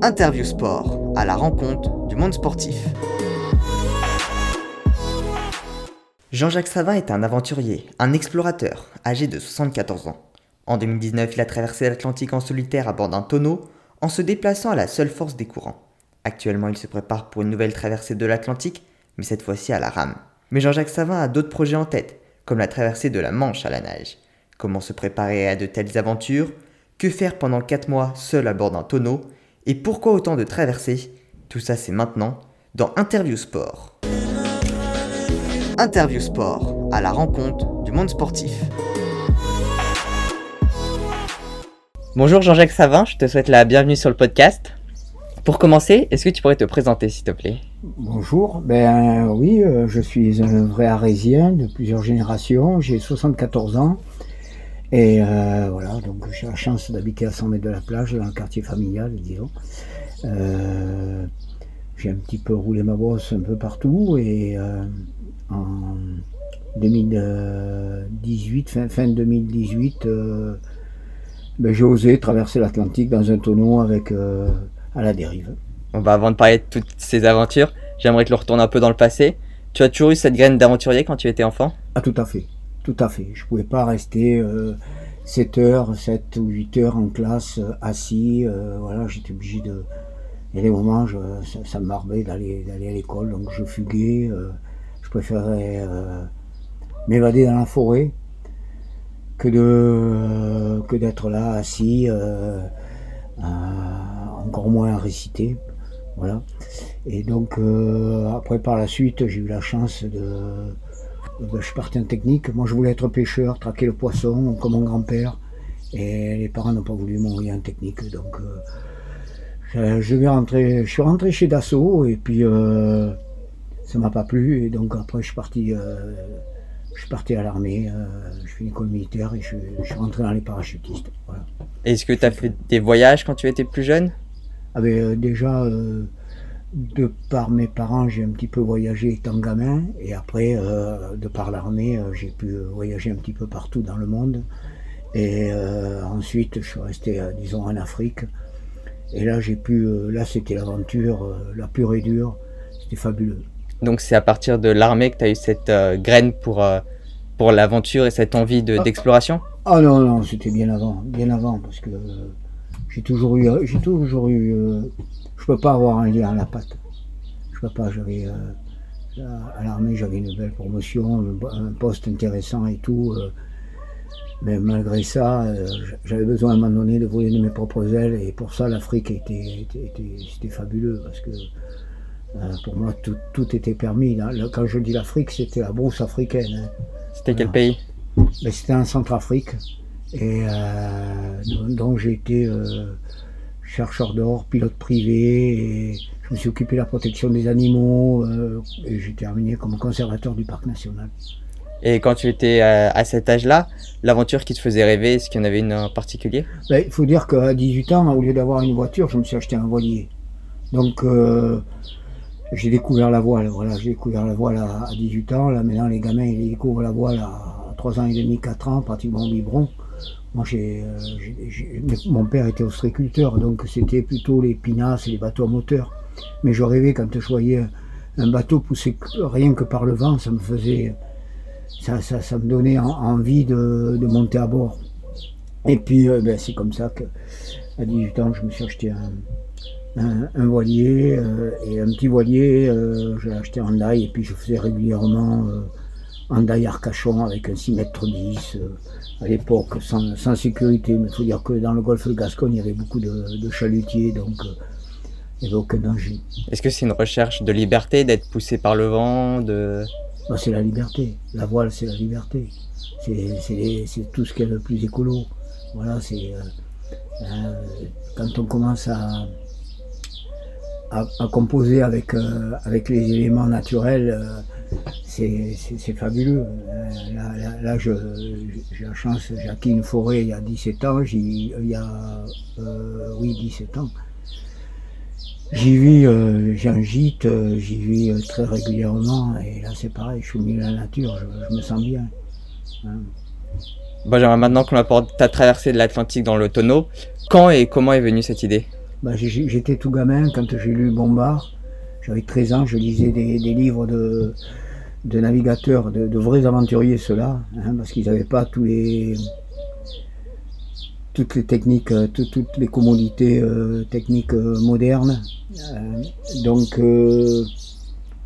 Interview Sport, à la rencontre du monde sportif. Jean-Jacques Savin est un aventurier, un explorateur, âgé de 74 ans. En 2019, il a traversé l'Atlantique en solitaire à bord d'un tonneau, en se déplaçant à la seule force des courants. Actuellement, il se prépare pour une nouvelle traversée de l'Atlantique, mais cette fois-ci à la rame. Mais Jean-Jacques Savin a d'autres projets en tête, comme la traversée de la Manche à la nage. Comment se préparer à de telles aventures? Que faire pendant 4 mois seul à bord d'un tonneau? Et pourquoi autant de traversées? Tout ça c'est maintenant dans Interview Sport. Interview Sport, à la rencontre du monde sportif. Bonjour Jean-Jacques Savin, je te souhaite la bienvenue sur le podcast. Pour commencer, est-ce que tu pourrais te présenter s'il te plaît? Bonjour, ben oui, euh, je suis un vrai arésien de plusieurs générations, j'ai 74 ans et euh, voilà, donc j'ai la chance d'habiter à 100 mètres de la plage, dans le quartier familial, disons. Euh, j'ai un petit peu roulé ma bosse un peu partout et euh, en 2018, fin, fin 2018, ben, j'ai osé traverser l'Atlantique dans un tonneau avec à la dérive. Bon bah avant de parler de toutes ces aventures, j'aimerais que l'on retourne un peu dans le passé. Tu as toujours eu cette graine d'aventurier quand tu étais enfant? Ah tout à fait. Tout à fait. Je pouvais pas rester 7 euh, heures, 7 ou 8 heures en classe euh, assis. Euh, voilà, j'étais obligé de. Il y a des moments, ça, me marbait d'aller à l'école, donc je fuguais. je préférais m'évader dans la forêt que de que d'être là assis, encore moins à réciter. Voilà. Et donc après par la suite, j'ai eu la chance de euh, je suis parti en technique. Moi, je voulais être pêcheur, traquer le poisson, comme mon grand-père. Et les parents n'ont pas voulu m'envoyer en technique. Donc, euh, je, vais rentrer, je suis rentré chez Dassault et puis euh, ça m'a pas plu. Et donc, après, je suis parti, je suis parti à l'armée. je fais une école militaire et je, suis rentré dans les parachutistes. Est-ce que tu as fait des voyages quand tu étais plus jeune? Ah ben, Déjà de par mes parents, j'ai un petit peu voyagé étant gamin, et après, euh, de par l'armée, euh, j'ai pu voyager un petit peu partout dans le monde. Et euh, ensuite, je suis resté, disons, en Afrique. Et là, j'ai pu, là, c'était l'aventure, la pure et dure. C'était fabuleux. Donc, c'est à partir de l'armée que tu as eu cette graine pour, pour l'aventure et cette envie ah. d'exploration? Ah non, non, c'était bien avant, bien avant, parce que j'ai toujours eu, j'ai toujours eu je peux pas avoir un lien à la patte. Je peux pas, j'avais euh, à l'armée j'avais une belle promotion, un poste intéressant et tout. Euh, mais malgré ça, euh, j'avais besoin à un moment donné de voler de mes propres ailes et pour ça l'Afrique était, c'était fabuleux parce que pour moi tout, était permis. Quand je dis l'Afrique, c'était la brousse africaine. Hein. C'était quel pays? C'était en Centrafrique et donc j'ai été chercheur d'or, pilote privé, et je me suis occupé de la protection des animaux, euh, et j'ai terminé comme conservateur du parc national. Et quand tu étais à, cet âge-là, l'aventure qui te faisait rêver, est-ce qu'il y en avait une en particulier ben, Il faut dire qu'à 18 ans, au lieu d'avoir une voiture, je me suis acheté un voilier. Donc euh, j'ai découvert la voile. Voilà, j'ai découvert la voile à, 18 ans. Là maintenant, les gamins ils découvrent la voile à 3 ans et demi, 4 ans, pratiquement au biberon. Moi, euh, mon père était ostréiculteur, donc c'était plutôt les pinasses et les bateaux à moteur. Mais je rêvais quand je voyais un bateau pousser rien que par le vent, ça me faisait, ça, me donnait envie de, monter à bord. Et puis, euh, ben, c'est comme ça que, à 18 ans, je me suis acheté un, voilier euh, et un petit voilier. j'ai acheté un Hyundai et puis je faisais régulièrement un Hyundai Arcachon avec un 6 mètres 10 à l'époque sans, sécurité, mais il faut dire que dans le golfe de Gascogne, il y avait beaucoup de, chalutiers, donc euh, il n'y avait aucun danger. Est-ce que c'est une recherche de liberté, d'être poussé par le vent de... Bah, c'est la liberté. La voile, c'est la liberté. C'est tout ce qui est le plus écolo. Voilà, c'est... Euh, euh, quand on commence à, à, composer avec, avec les éléments naturels, c'est fabuleux. Euh, là, j'ai la chance, j'ai acquis une forêt il y a 17 ans, il y a, euh, oui, 17 ans. J'y vis, euh, j'ai un gîte, j'y vis très régulièrement, et là c'est pareil, je suis milieu de la nature, je, me sens bien. Hein. Bon, j'aimerais maintenant qu'on apporte ta traversée de l'Atlantique dans le tonneau. Quand et comment est venue cette idée? Bah, j'étais tout gamin quand j'ai lu Bombard. J'avais 13 ans, je lisais des, livres de, de navigateurs, de, vrais aventuriers, ceux-là, hein, parce qu'ils n'avaient pas tous les, toutes les techniques, euh, toutes, les commodités euh, techniques euh, modernes. donc,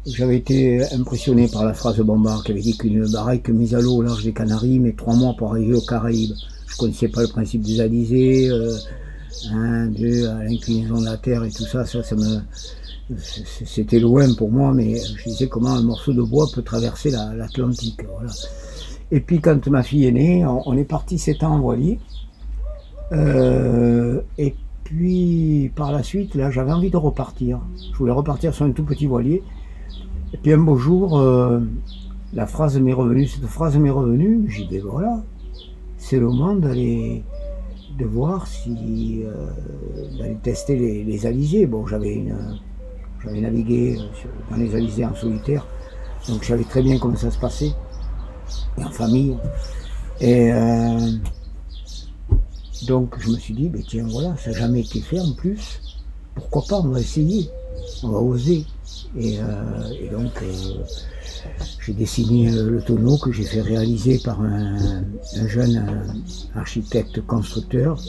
j'avais été impressionné par la phrase de Bombard qui avait dit qu'une baraque mise à l'eau au large des Canaries met trois mois pour arriver aux Caraïbes. Je connaissais pas le principe des alizés, hein, à l'inclinaison de la Terre et tout ça. Ça, ça me, c'était loin pour moi, mais je disais comment un morceau de bois peut traverser l'Atlantique. voilà. Et puis quand ma fille est née, on, est parti sept ans en voilier. Euh, et puis par la suite, là, j'avais envie de repartir. Je voulais repartir sur un tout petit voilier. Et puis un beau jour, euh, la phrase m'est revenue. Cette phrase m'est revenue. J'ai dit voilà, c'est le moment d'aller de voir si euh, d'aller tester les, les alizés. Bon, j'avais une j'avais navigué dans les alizés en solitaire, donc je savais très bien comment ça se passait, et en famille. Et donc je me suis dit, ben tiens voilà, ça n'a jamais été fait en plus. Pourquoi pas, on va essayer, on va oser. Et, euh, donc euh, j'ai dessiné le tonneau que j'ai fait réaliser par un, jeune architecte constructeur,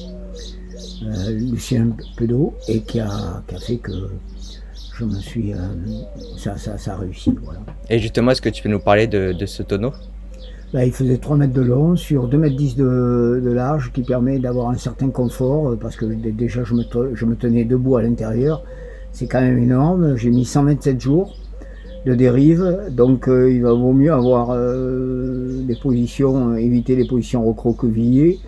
euh, Lucien Pedot, et qui a, fait que je me suis. ça, ça, a réussi. Voilà. Et justement, est-ce que tu peux nous parler de ce tonneau? Il faisait 3 mètres de long sur 2 mètres 10 de, large, qui permet d'avoir un certain confort, euh, parce que déjà je me, je me tenais debout à l'intérieur. C'est quand même énorme. J'ai mis 127 jours de dérive, donc euh, il va vaut mieux avoir euh, des positions, éviter les positions recroquevillées.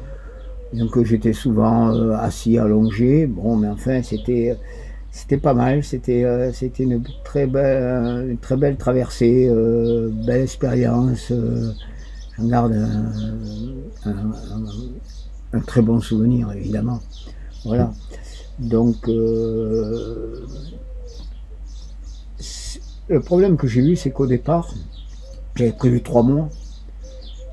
Donc j'étais souvent assis, allongé. Bon, mais enfin c'était c'était pas mal. C'était très belle une très belle traversée, belle expérience j'en garde un, très bon souvenir, évidemment. Voilà. Donc, euh, le problème que j'ai eu, c'est qu'au départ, j'avais prévu trois mois,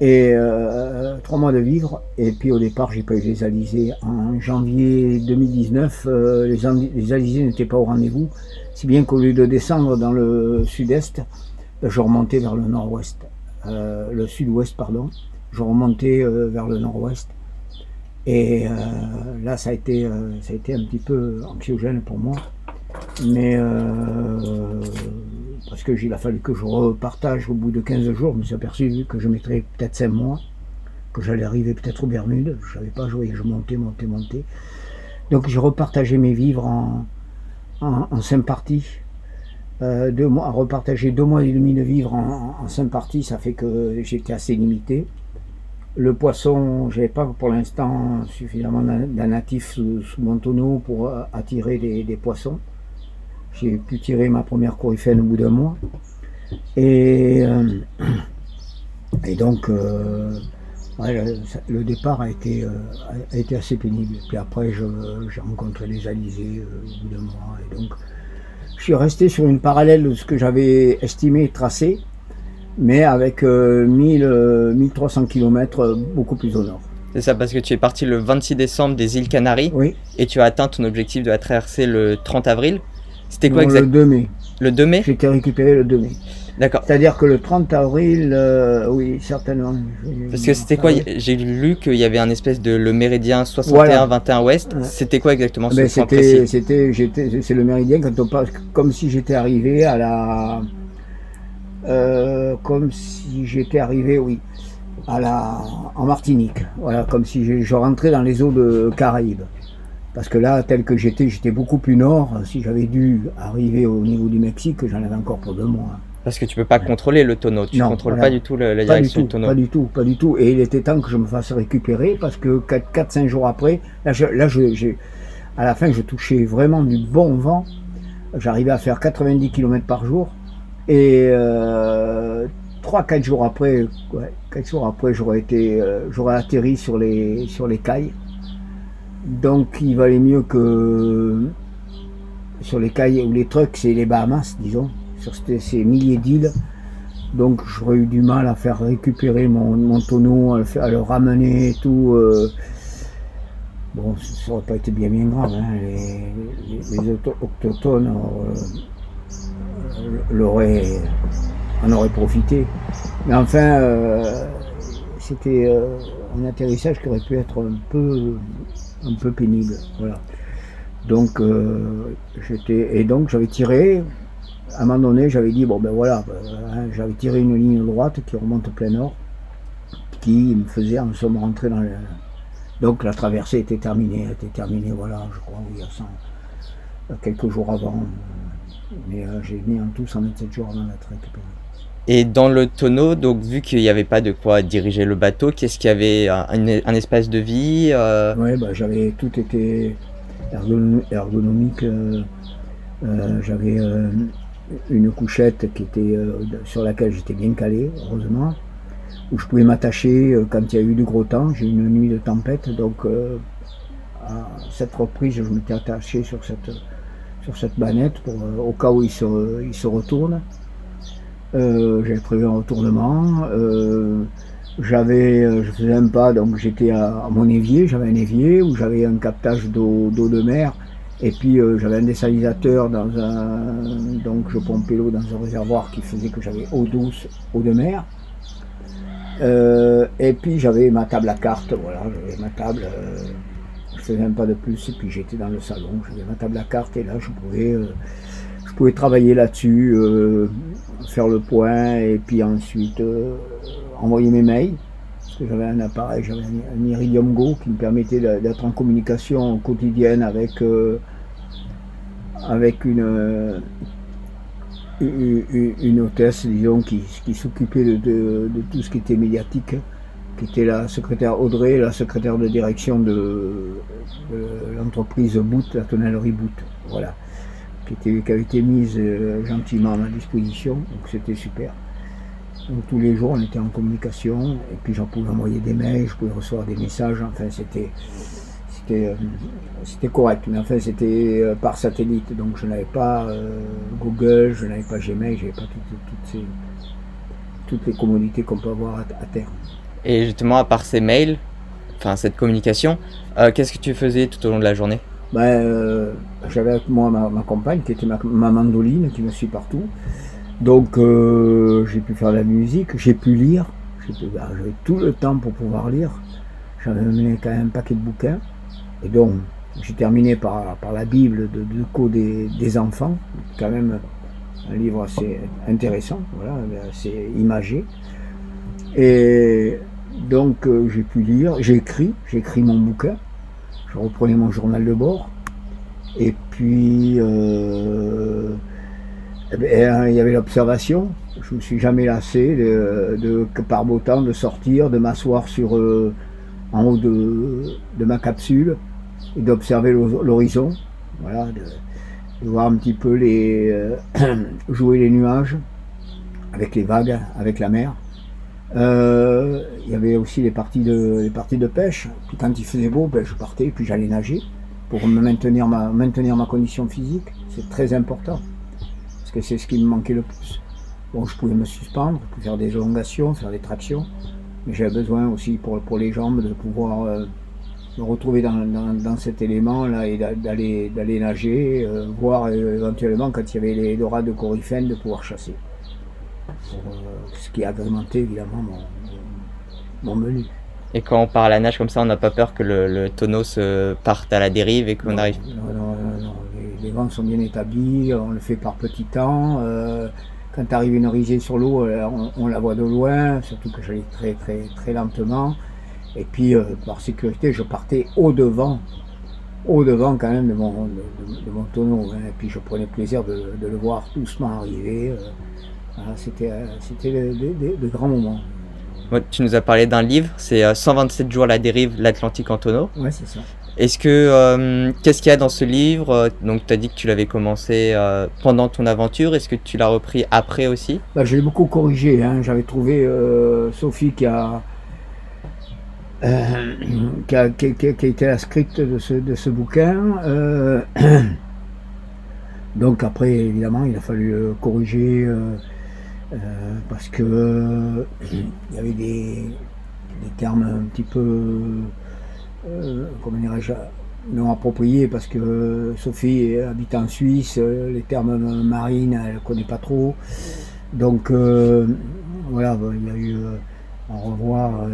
et euh, trois mois de vivre, et puis au départ, j'ai pas eu les alizés. En janvier 2019, euh, les, les alizés n'étaient pas au rendez-vous, si bien qu'au lieu de descendre dans le sud-est, je remontais vers le nord-ouest. Euh, le sud-ouest, pardon. Je remontais vers le nord-ouest. Et là, ça a, été, ça a été un petit peu anxiogène pour moi. Mais parce que il a fallu que je repartage au bout de 15 jours, je me suis aperçu que je mettrais peut-être 5 mois, que j'allais arriver peut-être aux Bermudes. Je savais pas, jouer, je montais, montais, montais. Donc j'ai repartagé mes vivres en, en, cinq parties. Euh, repartager deux mois et demi de vivre en, cinq parties, ça fait que j'étais assez limité. Le poisson, j'avais pas pour l'instant suffisamment d'un natif sous, mon tonneau pour euh, attirer des, poissons. J'ai pu tirer ma première coryphène au bout d'un mois. Et, euh, et donc, le, départ a été, a été assez pénible. Puis après, j'ai rencontré les alizés au bout d'un mois. Et donc, je suis resté sur une parallèle de ce que j'avais estimé tracé, mais avec 1000, 1300 km beaucoup plus au nord. C'est ça, parce que tu es parti le 26 décembre des îles Canaries oui. et tu as atteint ton objectif de la traversée le 30 avril. C'était quoi exactement Le 2 mai. Le 2 mai J'ai été récupéré le 2 mai. D'accord. C'est-à-dire que le 30 avril, euh, oui, certainement. Parce que c'était quoi J'ai lu qu'il y avait un espèce de le méridien 61-21 ouest. C'était quoi exactement ce ben, C'était, c'était, c'est le méridien quand on passe, comme si j'étais arrivé à la, euh, comme si j'étais arrivé, oui, à la, en Martinique. Voilà, comme si je, je rentrais dans les eaux de Caraïbes. Parce que là, tel que j'étais, j'étais beaucoup plus nord. Si j'avais dû arriver au niveau du Mexique, j'en avais encore pour deux mois. Parce que tu peux pas contrôler le tonneau, tu ne contrôles pas du tout la, direction du, tonneau. Pas du tout, pas du tout. Et il était temps que je me fasse récupérer parce que 4-5 jours après, là, je, là je, à la fin, je touchais vraiment du bon vent. J'arrivais à faire 90 km par jour. Et euh, 3-4 jours après, ouais, 4 jours après, j'aurais été, euh, j'aurais atterri sur les, sur les cailles. Donc il valait mieux que sur les cailles ou les trucks, c'est les Bahamas, disons sur ces milliers d'îles. Donc j'aurais eu du mal à faire récupérer mon, tonneau, à le, ramener et tout. Euh. Bon, ça aurait pas été bien bien grave. Hein. autochtones l'auraient, en auraient profité. Mais enfin, c'était un atterrissage qui aurait pu être un peu, un peu pénible. Voilà. Donc, j'étais, et donc j'avais tiré, à un moment donné, j'avais dit, bon ben voilà, hein, j'avais tiré une ligne droite qui remonte plein nord, qui me faisait, en somme, rentrer dans le... Donc la traversée était terminée, était terminée, voilà, je crois, il y a quelques jours avant. Mais euh, j'ai mis en tout 127 jours avant d'être récupéré. Et dans le tonneau, donc vu qu'il n'y avait pas de quoi diriger le bateau, qu'est-ce qu'il y avait un, espace de vie euh? Oui, bah, j'avais tout été ergonomique. Euh, j'avais une couchette qui était, euh, sur laquelle j'étais bien calé, heureusement, où je pouvais m'attacher euh, quand il y a eu du gros temps. J'ai eu une nuit de tempête, donc euh, à cette reprise, je m'étais attaché sur cette, sur cette banette pour, au cas où il se, il se retourne. J'avais prévu un retournement. j'avais, je faisais un pas, donc j'étais à, à, mon évier, j'avais un évier où j'avais un captage d'eau de mer et puis euh, j'avais un désalisateur dans un. Donc je pompais l'eau dans un réservoir qui faisait que j'avais eau douce, eau de mer. Euh, et puis j'avais ma table à cartes, voilà, j'avais ma table, euh, je faisais un pas de plus, et puis j'étais dans le salon, j'avais ma table à cartes, et là je pouvais, je pouvais travailler là-dessus, faire le point, et puis ensuite envoyer mes mails. J'avais un appareil, j'avais un, Iridium Go qui me permettait d'être en communication quotidienne avec, avec une, hôtesse, disons, qui, s'occupait de, tout ce qui était médiatique, qui était la secrétaire Audrey, la secrétaire de direction de, l'entreprise Boot, la tonnellerie Boot, voilà, qui, était, été mise euh, gentiment à ma disposition, donc c'était super. Donc tous les jours on était en communication, et puis j'en pouvais envoyer des mails, je pouvais recevoir des messages, enfin c'était euh, c'était correct, mais enfin c'était euh, par satellite, donc je n'avais pas euh, Google, je n'avais pas Gmail, je n'avais pas toutes, les commodités qu'on peut avoir à, terre. Et justement, à part ces mails, enfin cette communication, qu'est-ce que tu faisais tout au long de la journée? Ben, J'avais avec moi ma, compagne qui était ma, mandoline qui me suit partout. Donc j'ai pu faire de la musique, j'ai pu lire, ben, j'avais tout le temps pour pouvoir lire. J'avais quand même un paquet de bouquins. Et donc, j'ai terminé par, par, la Bible de Duco des, des, enfants, quand même un livre assez intéressant, voilà, assez imagé. Et donc, euh, j'ai pu lire, j'ai écrit, j'ai écrit mon bouquin, je reprenais mon journal de bord, et puis euh, eh ben, il y avait l'observation. Je ne me suis jamais lassé de, par beau temps de sortir, de m'asseoir sur euh, en haut de, de ma capsule et d'observer l'horizon, voilà, de, voir un petit peu les euh, jouer les nuages avec les vagues, avec la mer. Euh, il y avait aussi les parties de, les parties de pêche. Puis quand il faisait beau, ben, je partais, puis j'allais nager pour me maintenir ma, maintenir ma condition physique. C'est très important, parce que c'est ce qui me manquait le plus. Bon, je pouvais me suspendre, faire des élongations, faire des tractions, mais j'avais besoin aussi pour, pour les jambes de pouvoir euh, me retrouver dans, dans, cet élément-là et d'aller, d'aller nager, euh, voir euh, éventuellement quand il y avait les dorades de coryphène de pouvoir chasser. Pour, euh, ce qui a agrémenté évidemment mon, mon, menu. Et quand on part à la nage comme ça, on n'a pas peur que le, tonneau se parte à la dérive et qu'on arrive Non, non, non, Les, vents sont bien établis, on le fait par petits temps. quand arrive une risée sur l'eau, on, on, la voit de loin, surtout que j'allais très très très lentement. Et puis, euh, par sécurité, je partais au-devant, au-devant quand même de mon, de, mon tonneau. Hein. Et puis, je prenais plaisir de, le voir doucement arriver. Euh. C'était euh, c'était de, grands moments. tu nous as parlé d'un livre, c'est 127 jours à la dérive, l'Atlantique en tonneau. Oui, c'est ça. Est-ce que qu'est-ce qu'il y a dans ce livre Donc, tu as dit que tu l'avais commencé pendant ton aventure. Est-ce que tu l'as repris après aussi? Bah, Je l'ai beaucoup corrigé. Hein. J'avais trouvé Sophie qui a euh, qui, a, été la script de ce, de ce bouquin. Euh, donc après, évidemment, il a fallu euh, parce que il y avait des, des, termes un petit peu, comment dirais-je, non approprié parce que Sophie habite en Suisse, les termes marines, elle ne connaît pas trop. Donc voilà, il y a eu à revoir,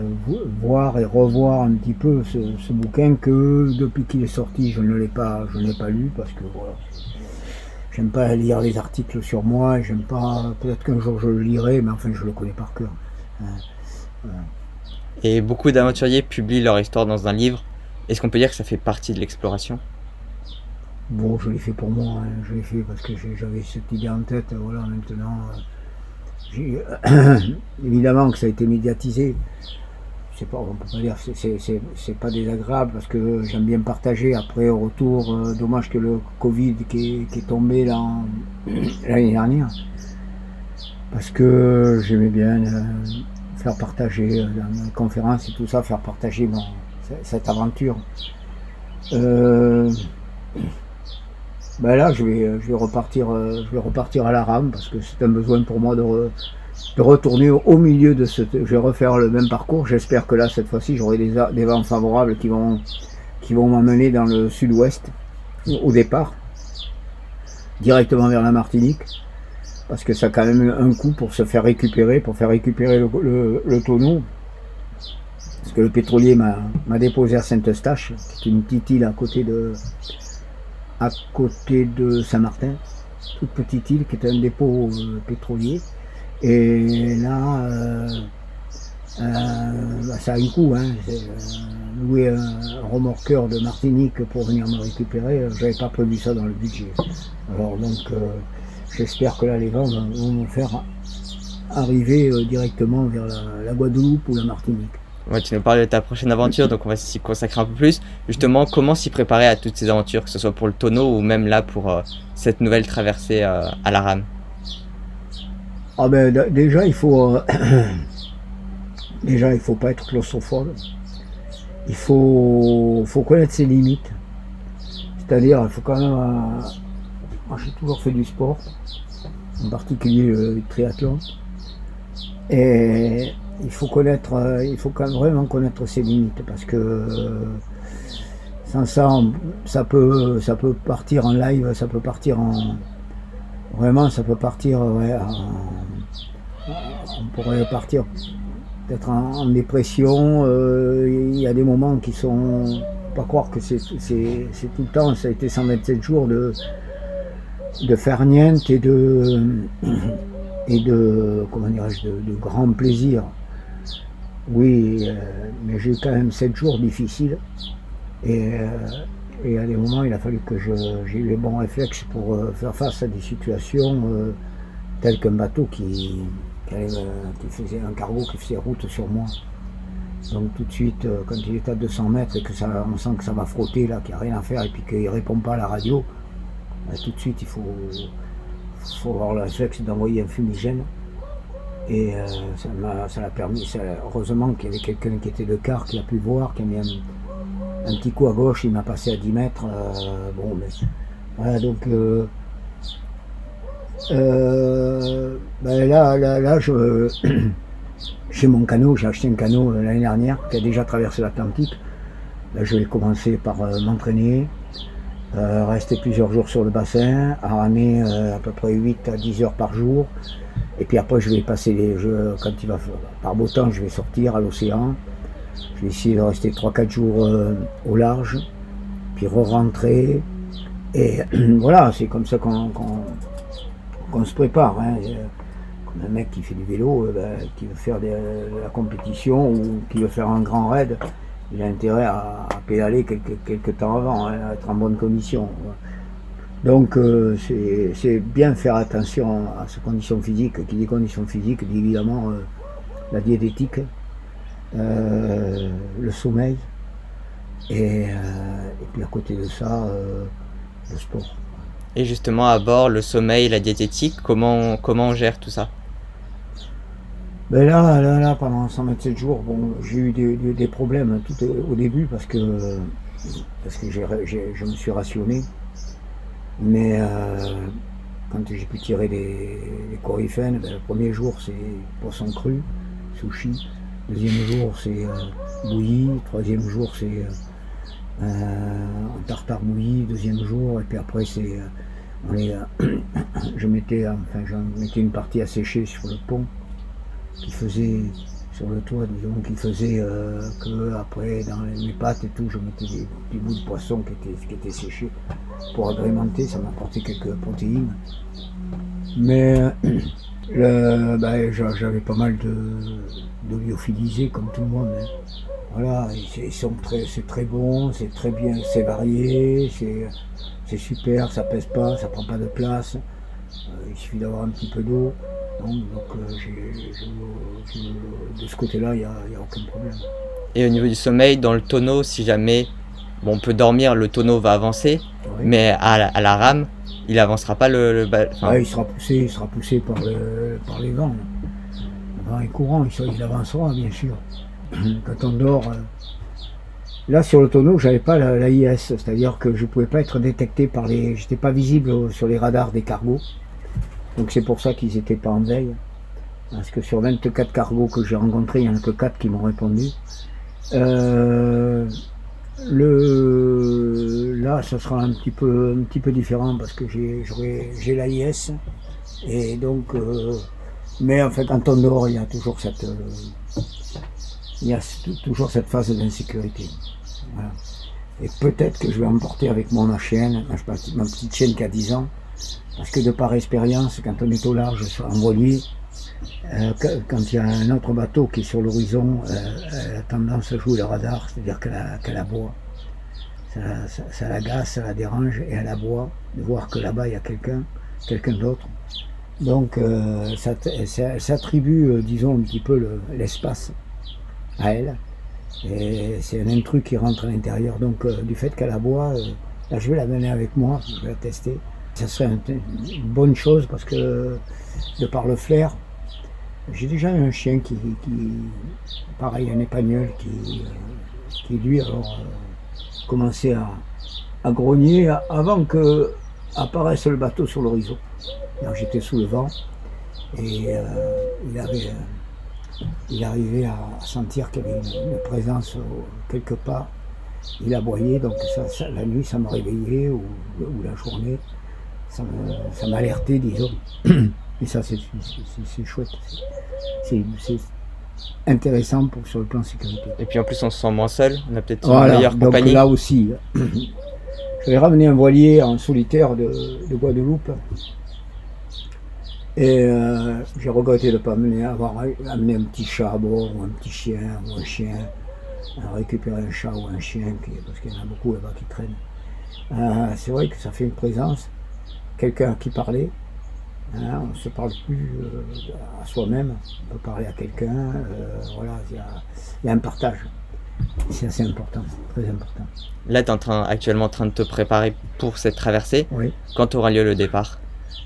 voir et revoir un petit peu ce, bouquin que depuis qu'il est sorti, je ne l'ai pas, je n'ai pas lu parce que voilà, j'aime pas lire les articles sur moi, j'aime pas, peut-être qu'un jour je le lirai, mais enfin je le connais par cœur. Hein, et beaucoup d'aventuriers publient leur histoire dans un livre. Est-ce qu'on peut dire que ça fait partie de l'exploration? Bon, je l'ai fait pour moi, hein. je l'ai fait parce que j'avais cette idée en tête. Voilà, maintenant, euh, évidemment que ça a été médiatisé. C'est pas, on peut pas dire, c'est pas désagréable parce que j'aime bien partager. Après, au retour, euh, dommage que le Covid qui est, tombé l'année dernière, parce que j'aimais bien euh, faire partager dans les conférences et tout ça, faire partager cette aventure. Euh, ben là, je vais, je vais repartir, euh, je vais repartir à la rame parce que c'est un besoin pour moi de, de, retourner au milieu de ce. Je vais refaire le même parcours. J'espère que là, cette fois-ci, j'aurai des, vents favorables qui vont, qui vont m'amener dans le sud-ouest au départ, directement vers la Martinique parce que ça a quand même un coût pour se faire récupérer, pour faire récupérer le, tonneau. Parce que le pétrolier m'a déposé à Saint-Eustache, qui est une petite île à côté de, à côté de Saint-Martin, toute petite île qui est un dépôt euh, pétrolier. Et là, euh, euh, bah, ça a un coût. Hein. louer un remorqueur de Martinique pour venir me récupérer, j'avais pas prévu ça dans le budget. Alors donc J'espère que là, les vents vont me faire arriver euh, directement vers la, Guadeloupe ou la Martinique. Ouais, tu nous parles de ta prochaine aventure, donc on va s'y consacrer un peu plus. Justement, comment s'y préparer à toutes ces aventures, que ce soit pour le tonneau ou même là pour euh, cette nouvelle traversée euh, à la rame? Ah ben, Déjà, il faut. déjà, il faut pas être claustrophobe. Il faut, faut connaître ses limites. C'est-à-dire, il faut quand même moi, j'ai toujours fait du sport, en particulier le triathlon. Et il faut connaître, euh, il faut quand même vraiment connaître ses limites parce que euh, sans ça, ça peut, ça peut partir en live, ça peut partir en, vraiment, ça peut partir, ouais, on pourrait partir peut-être en, dépression. Euh, il y a des moments qui sont, pas croire que c'est tout le temps, ça a été 127 jours de de farniente et de, et de, comment dirais-je, de, grand plaisir. Oui, euh, mais j'ai eu quand même sept jours difficiles. Et, euh, et, à des moments, il a fallu que j'ai eu les bons réflexes pour euh, faire face à des situations telles qu'un bateau qui, qui, faisait un cargo qui faisait route sur moi. Donc tout de suite, quand il est à 200 mètres et que ça, on sent que ça va frotter là, qu'il n'y a rien à faire et puis qu'il ne répond pas à la radio, bah, tout de suite, il faut, faut avoir le réflexe d'envoyer un fumigène. Et euh, ça l'a permis. heureusement qu'il y avait quelqu'un qui était de quart, qui a pu voir, qui a mis un, petit coup à gauche, il m'a passé à 10 mètres. Euh, bon, mais voilà, donc. Euh, ben là, là, là, j'ai mon canot, j'ai acheté un canot l'année dernière qui a déjà traversé l'Atlantique. je vais commencer par m'entraîner, euh, rester plusieurs jours sur le bassin, à ramer euh, à peu près 8 à 10 heures par jour. Et puis après, je vais passer les quand il va par beau temps, je vais sortir à l'océan. Je vais essayer de rester 3-4 jours euh, au large, puis re-rentrer. Et voilà, c'est comme ça qu'on se prépare. Hein. Comme un mec qui fait du vélo, ben, qui veut faire de la compétition ou qui veut faire un grand raid il a intérêt à, pédaler quelques, temps avant, hein, à être en bonne condition. Donc euh, c'est bien faire attention à ses conditions physiques. Qui dit conditions physiques dit évidemment euh, la diététique, euh, le sommeil, et, puis à côté de ça, le sport. Et justement à bord, le sommeil, la diététique, comment, comment on gère tout ça? Ben là, là, là, pendant 127 jours, bon, j'ai eu des, problèmes tout au début parce que, parce que je me suis rationné. Mais euh, quand j'ai pu tirer les, les ben, le premier jour c'est poisson cru, sushi. Deuxième jour c'est euh, bouilli. Troisième jour c'est en tartare bouilli, deuxième jour, et puis après c'est, les, je mettais, enfin, je mettais une partie à sécher sur le pont qui faisait sur le toit, disons, qui faisait euh, que après dans mes pâtes et tout, je mettais des petits bouts de poisson qui étaient, qui étaient séchés pour agrémenter, ça m'apportait quelques protéines. Mais ben, j'avais pas mal de, de lyophilisés comme tout le monde. Hein. Voilà, c'est très, très bon, c'est très bien, c'est varié, c'est super, ça pèse pas, ça prend pas de place. Euh, il suffit d'avoir un petit peu d'eau. Donc, euh, de ce côté-là, il n'y a, aucun problème. Et au niveau du sommeil, dans le tonneau, si jamais bon, on peut dormir, le tonneau va avancer, mais à la, rame, il avancera pas le, il sera poussé, il sera poussé par, les vents. Vent courant, il, avancera bien sûr. Quand on dort, euh, là sur le tonneau, j'avais pas la, c'est-à-dire que je pouvais pas être détecté par les, j'étais pas visible sur les radars des cargos. Donc c'est pour ça qu'ils n'étaient pas en veille. Parce que sur 24 cargos que j'ai rencontrés, il n'y en a que 4 qui m'ont répondu. Euh, le, là, ça sera un petit peu, un petit peu différent parce que j'ai l'AIS. Et donc, euh, mais en fait, quand on dort, il y a toujours cette, euh, il y a toujours cette phase d'insécurité. Et peut-être que je vais emporter avec moi ma chienne, ma petite chienne qui a 10 ans, parce que de par expérience, quand on est au large en voilier, euh, quand il y a un autre bateau qui est sur l'horizon, euh, elle a tendance à jouer le radar, c'est-à-dire qu'elle aboie. Ça, ça, ça l'agace, ça la dérange et elle aboie de voir que là-bas il y a quelqu'un, quelqu'un d'autre. Donc euh, ça, elle s'attribue, disons, un petit peu l'espace à elle. Et c'est un intrus qui rentre à l'intérieur. Donc du fait qu'elle aboie, là je vais la mener avec moi, je vais la tester ça serait une bonne chose parce que de par le flair, j'ai déjà un chien qui, pareil, un épagnol qui, qui lui alors euh, commençait à, grogner avant que apparaisse le bateau sur l'horizon. J'étais sous le vent et euh, il euh, arrivait à sentir qu'il y avait une, présence quelque part. Il aboyait, donc la nuit ça me réveillait ou la journée ça m'alertait, disons. Et ça, c'est chouette. C'est intéressant pour, sur le plan sécurité. Et puis en plus, on se sent moins seul, on a peut-être une meilleure donc compagnie. là aussi, j'avais ramené un voilier en solitaire de, de Guadeloupe. Et euh, j'ai regretté de ne pas amener, avoir amené un petit chat à bord, ou un petit chien, ou un chien, récupérer un chat ou un chien, parce qu'il y en a beaucoup là-bas qui traînent. Euh, c'est vrai que ça fait une présence quelqu'un qui parlait. Hein, on ne se parle plus euh, à soi-même, on peut parler à quelqu'un. Euh, voilà, il y, a, un partage. C'est assez important, très important. Là, tu es en train, actuellement en train de te préparer pour cette traversée. Oui. Quand aura lieu le départ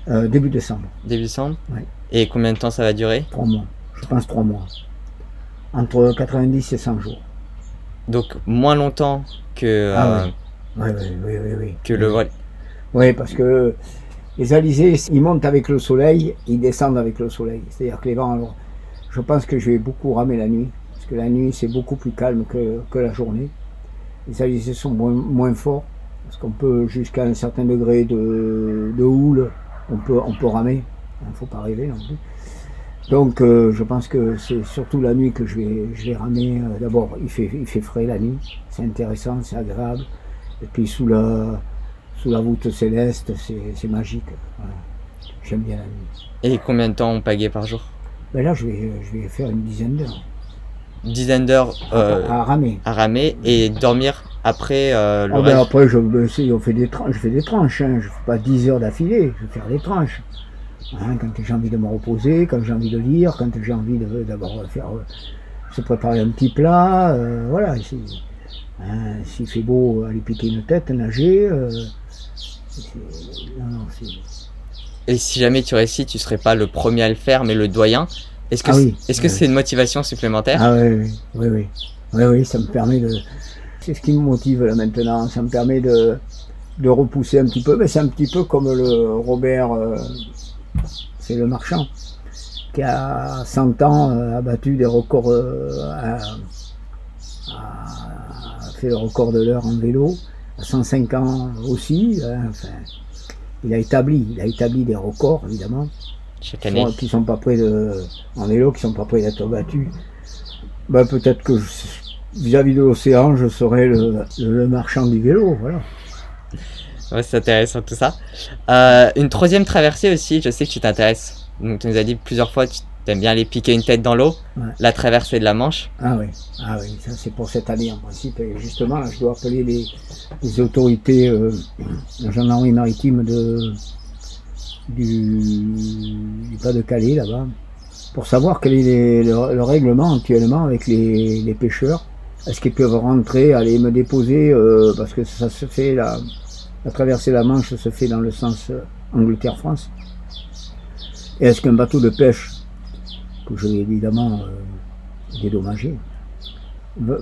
euh, Début décembre. Début décembre Oui. Et combien de temps ça va durer Trois mois. Je pense trois mois. Entre 90 et 100 jours. Donc moins longtemps que, ah, oui. Oui, oui, oui, que le vol. Oui, parce que les alizés, ils montent avec le soleil, ils descendent avec le soleil. C'est-à-dire que les vents, je pense que je vais beaucoup ramer la nuit, parce que la nuit, c'est beaucoup plus calme que, que, la journée. Les alizés sont moins, moins forts, parce qu'on peut, jusqu'à un certain degré de, de houle, on peut, on peut ramer. Il ne faut pas rêver non plus. Donc, euh, je pense que c'est surtout la nuit que je vais, je vais ramer. Euh, d'abord, il fait, il fait frais la nuit, c'est intéressant, c'est agréable. Et puis, sous la, sous la voûte céleste, c'est magique. J'aime bien la nuit. Et combien de temps on pagaie par jour? Ben Là, je vais, je vais faire une dizaine d'heures. Une dizaine d'heures euh, à, ramer. À ramer et dormir après euh, le ah ben Après, je, ben, on fait des tranches, je fais des tranches. Hein. Je ne fais pas 10 heures d'affilée, je vais faire des tranches. Hein, quand j'ai envie de me reposer, quand j'ai envie de lire, quand j'ai envie d'abord faire euh, se préparer un petit plat, voilà. Hein, s'il fait beau, aller piquer une tête, nager. Et si jamais tu réussis, tu serais pas le premier à le faire, mais le doyen. Est-ce que ah c'est est -ce c'est une motivation supplémentaire? Ah oui, oui, oui, oui, oui, ça me permet de. C'est ce qui me motive là maintenant. Ça me permet de, de repousser un petit peu. Mais c'est un petit peu comme le Robert, euh, c'est le marchand, qui a 100 ans euh, a battu des records, euh, fait le record de l'heure en vélo, à 105 ans aussi. hein, enfin, il a établi, il a établi des records évidemment, Chaque qui année. sont, qui sont pas prêts de, en vélo, qui sont pas prêts d'être battus. Ben, peut-être que vis-à-vis de l'océan, je serai le, le- le marchand du vélo, voilà. Ouais, c'est intéressant tout ça. Euh, une troisième traversée aussi, je sais que tu t'intéresses. Donc tu nous as dit plusieurs fois que tu aimes bien aller piquer une tête dans l'eau. Ouais. La traversée de la Manche. Ah oui, ah oui, ça c'est pour cette année en principe. Et justement, là, je dois appeler les, les autorités euh, la gendarmerie maritime de, du, du Pas-de-Calais là-bas pour savoir quel est les- le, le règlement actuellement avec les, les pêcheurs. Est-ce qu'ils peuvent rentrer, aller me déposer, euh, parce que ça se fait, la, la traversée de la Manche se fait dans le sens euh, Angleterre-France. Et est-ce qu'un bateau de pêche, que je vais évidemment euh, dédommager,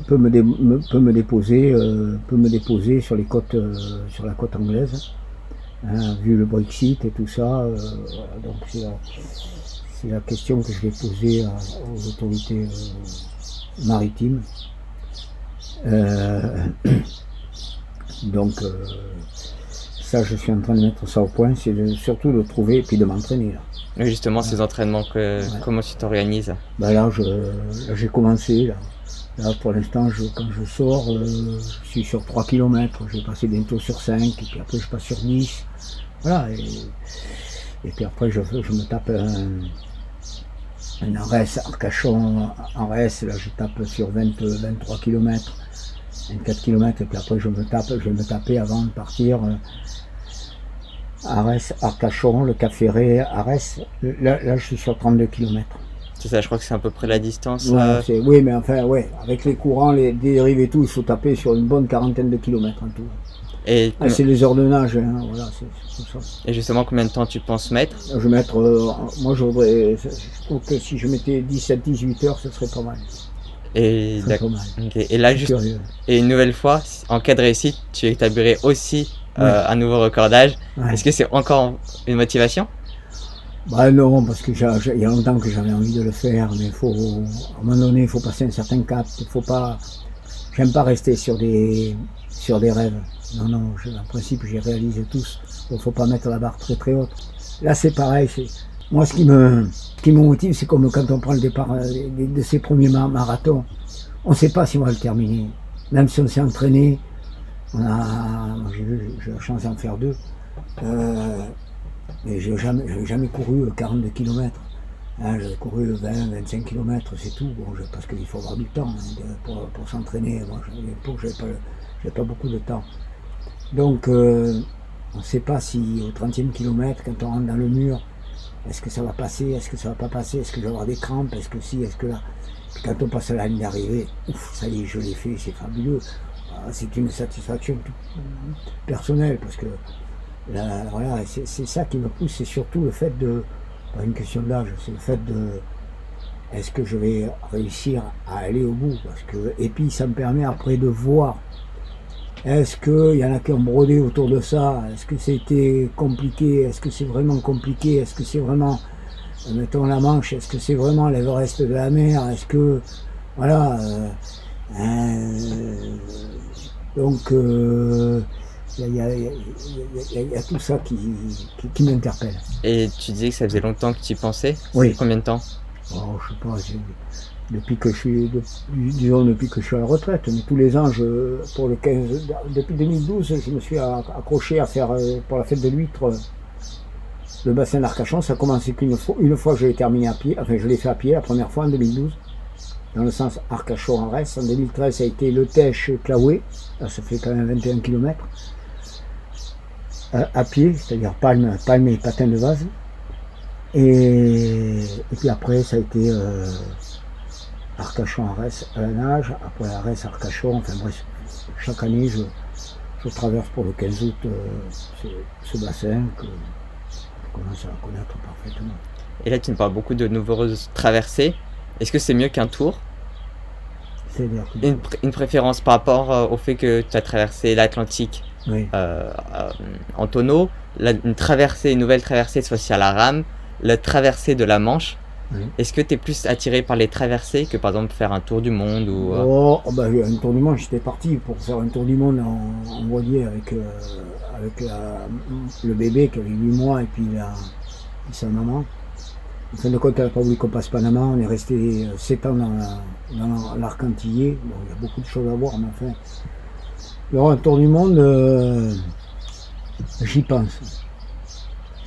peut me, peut me déposer euh, peut me déposer sur les côtes euh, sur la côte anglaise hein, vu le Brexit et tout ça euh, donc c'est la, la question que je vais poser aux autorités maritimes. Donc ça je suis en train de mettre ça au point c'est surtout de trouver et puis de m'entraîner Justement, ces entraînements, que, Ouais. comment tu t'organises? Ben là, j'ai commencé. Là, Là, pour l'instant, je, quand je sors, euh, je suis sur 3 km. Je vais passer bientôt sur 5, et puis après, je passe sur 10. Voilà. Et, et puis après, je, je me tape un, un RS Arcachon. En RS, là, je tape sur 20, 23 km, 24 km. Et puis après, je me tape, je vais me taper avant de partir. euh, Arès, Arcachon, le Cap Ferré, Arès. Là, là, je suis sur 32 km. C'est ça, je crois que c'est à peu près la distance. Ouais, euh, oui, mais enfin, ouais, avec les courants, les dérives et tout, il faut taper sur une bonne quarantaine de kilomètres en tout. et, Ah, c'est les heures de nage, hein, voilà, tout ça. et justement, combien de temps tu penses mettre? Je vais mettre, euh, moi je voudrais, je trouve que si je mettais 17-18 heures, ce serait pas mal. et, pas mal. Et là, juste, curieux. et une nouvelle fois, en cas de réussite, tu établirais aussi Ouais. un nouveau record d'âge. Ouais. Est-ce que c'est encore une motivation? Bah non, parce que j'ai- j'ai- il y a longtemps que j'avais envie de le faire, mais il faut, à un moment donné, il faut passer un certain cap. Il faut pas, j'aime pas rester sur des, sur des rêves. Non, non, je- en principe, j'y réalise tous. Il faut pas mettre la barre très très haute. Là, c'est pareil. Moi, ce qui me, ce qui me motive, c'est comme quand on prend le départ euh, de, de ces premiers ma- marathons. On ne sait pas si on va le terminer. Même si on s'est entraîné, on a, j'ai j'ai la chance d'en faire deux. Euh, mais j'ai jamais, j'ai jamais couru euh, 42 km. Hein, j'ai couru 20, 25 km, c'est tout. Bon, parce qu'il faut avoir du temps hein, pour, pour s'entraîner. Moi, je n'avais pas, pas beaucoup de temps. Donc, euh, on ne sait pas si au 30e kilomètre, quand on rentre dans le mur, est-ce que ça va passer, est-ce que ça va pas passer, est-ce que je vais avoir des crampes, est-ce que si, est-ce que là. Puis quand on passe à la ligne d'arrivée, ouf, ça y est, je l'ai fait, c'est fabuleux. Ah, C'est une satisfaction personnelle parce que Là, voilà, c'est ça qui me pousse, c'est surtout le fait de, pas une question d'âge, c'est le fait de, est-ce que je vais réussir à aller au bout parce que, Et puis ça me permet après de voir, est-ce qu'il y en a qui ont brodé autour de ça, est-ce que c'était compliqué, est-ce que c'est vraiment compliqué, est-ce que c'est vraiment, mettons la Manche, est-ce que c'est vraiment l'Everest de la mer, est-ce que, voilà, euh, donc, euh, il y, a- il y a- il y a- tout ça qui, qui, qui m'interpelle. Et tu disais que ça faisait longtemps que tu y pensais Oui. Combien de temps? Oh, je sais pas, depuis que je suis, disons depuis que je suis à la retraite, mais tous les ans, je, pour le 15, depuis 2012, je me suis accroché à faire euh, pour la fête de l'huître euh, le bassin d'Arcachon. Ça a commencé qu'une fois, une fois je l'ai terminé à pied, enfin je l'ai fait à pied la première fois en 2012, dans le sens Arcachon-Arès. En 2013, ça a été le Tèche-Claoué, là ça fait quand même 21 km, à pied, c'est-à-dire palme, et patin de vase. Et, puis après, ça a été euh, Arcachon Arès à la nage, après Arès Arcachon, enfin bref, chaque année je, traverse pour le 15 août euh, ce, ce bassin que je commence à connaître parfaitement. Et là, tu nous parles beaucoup de nombreuses traversées. Est-ce que c'est mieux qu'un tour? C'est-à-dire que- une, pr- une préférence par rapport euh, au fait que tu as traversé l'Atlantique oui. euh, euh, en tonneau, la- une traversée, une nouvelle traversée, fois-ci à la rame, la traversée de la Manche. Oui. Est-ce que tu es plus attiré par les traversées que par exemple faire un tour du monde ou Oh, oh, bah, un tour du monde, j'étais parti pour faire un tour du monde en, en voilier avec, avec la- le bébé qui avait 8 mois et puis, la, puis sa maman. En fin de compte, elle n'a pas voulu qu'on passe Panama. On est resté 7 ans dans la- dans l'arc antillais. Bon, il y a beaucoup de choses à voir, mais enfin. Alors, un tour du monde, euh, j'y pense.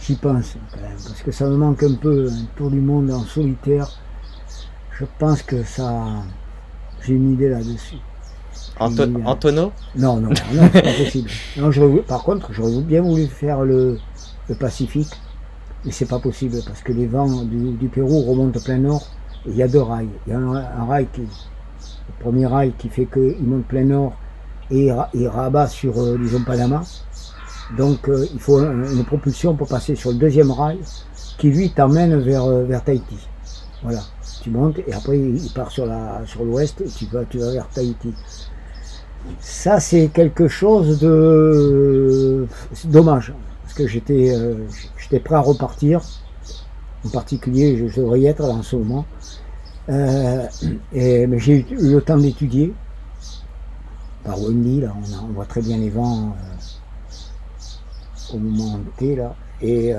J'y pense quand même, parce que ça me manque un peu, un tour du monde en solitaire. Je pense que ça. J'ai une idée là-dessus. en, to- il y a- en tonneau Non, non, non, c'est pas possible. Non, par contre, j'aurais bien voulu faire le, le Pacifique, mais c'est pas possible parce que les vents du, Pérou remontent plein nord. et Il y a deux rails. Il y a un, rail qui, le premier rail qui fait qu'il monte plein nord et il rabat sur, euh, disons, Panama. Donc, euh, il faut un- une propulsion pour passer sur le deuxième rail qui lui t'emmène vers, euh, Tahiti. Voilà. Tu montes et après il part sur l'ouest et tu vas, vers Tahiti. Ça, c'est quelque chose de dommage que j'étais euh, j'étais prêt à repartir. En particulier, je, devrais y être là en ce moment. Euh, et, mais j'ai eu le temps d'étudier par Wendy. Là, on, voit très bien les vents euh, au moment T là. Et,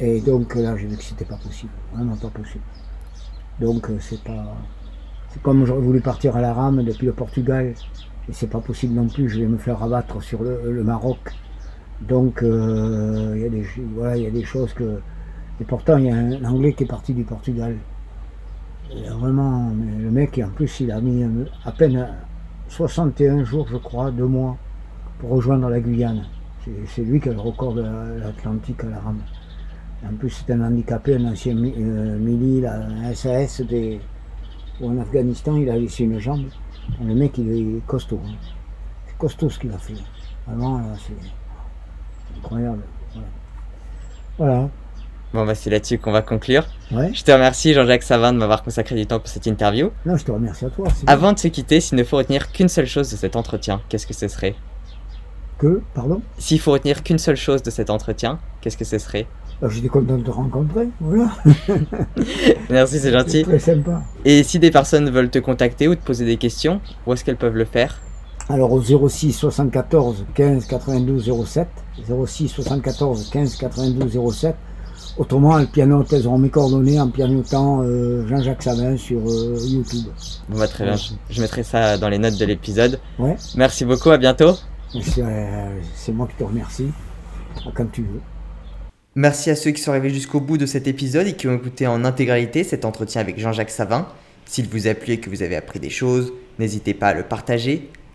et donc là, j'ai vu que c'était pas possible, vraiment pas possible. Donc c'est pas. C'est comme j'aurais voulu partir à la rame depuis le Portugal, et c'est pas possible non plus, je vais me faire abattre sur le Maroc. Donc euh, il y a des voilà, il y a des choses que. Et pourtant il y a un Anglais qui est parti du Portugal. Vraiment, le mec, en plus, il a mis à peine 61 jours, je crois, deux mois, pour rejoindre la Guyane. C'est- lui qui a le record de la- l'Atlantique à la rame. En plus, c'est un handicapé, un ancien euh, un SAS ou en Afghanistan, il a laissé une jambe. Le mec, il est costaud. hein. C'est costaud ce qu'il a fait. Vraiment, là, c'est incroyable. Voilà. Voilà. Bon, bah c'est là-dessus qu'on va conclure. Ouais. Je te remercie Jean-Jacques Savin de m'avoir consacré du temps pour cette interview. Non, je te remercie à toi. Avant de se quitter, s'il ne faut retenir qu'une seule chose de cet entretien, qu'est-ce que ce serait? Que, pardon? S'il faut retenir qu'une seule chose de cet entretien, qu'est-ce que ce serait? Bah, J'étais content de te rencontrer. Voilà. Merci, c'est gentil. Très sympa. Et si des personnes veulent te contacter ou te poser des questions, où est-ce qu'elles peuvent le faire? Alors au 06 74 15 92 07, 06 74 15 92 07. Autrement, le piano, elles auront mes coordonnées en pianotant euh, Jean-Jacques Savin sur euh, YouTube. Bon, bah très bien, je, je mettrai ça dans les notes de l'épisode. Ouais, Merci beaucoup, à bientôt. c'est euh, c'est moi qui te remercie. Comme tu veux. Merci à ceux qui sont arrivés jusqu'au bout de cet épisode et qui ont écouté en intégralité cet entretien avec Jean-Jacques Savin. S'il vous a plu et que vous avez appris des choses, n'hésitez pas à le partager,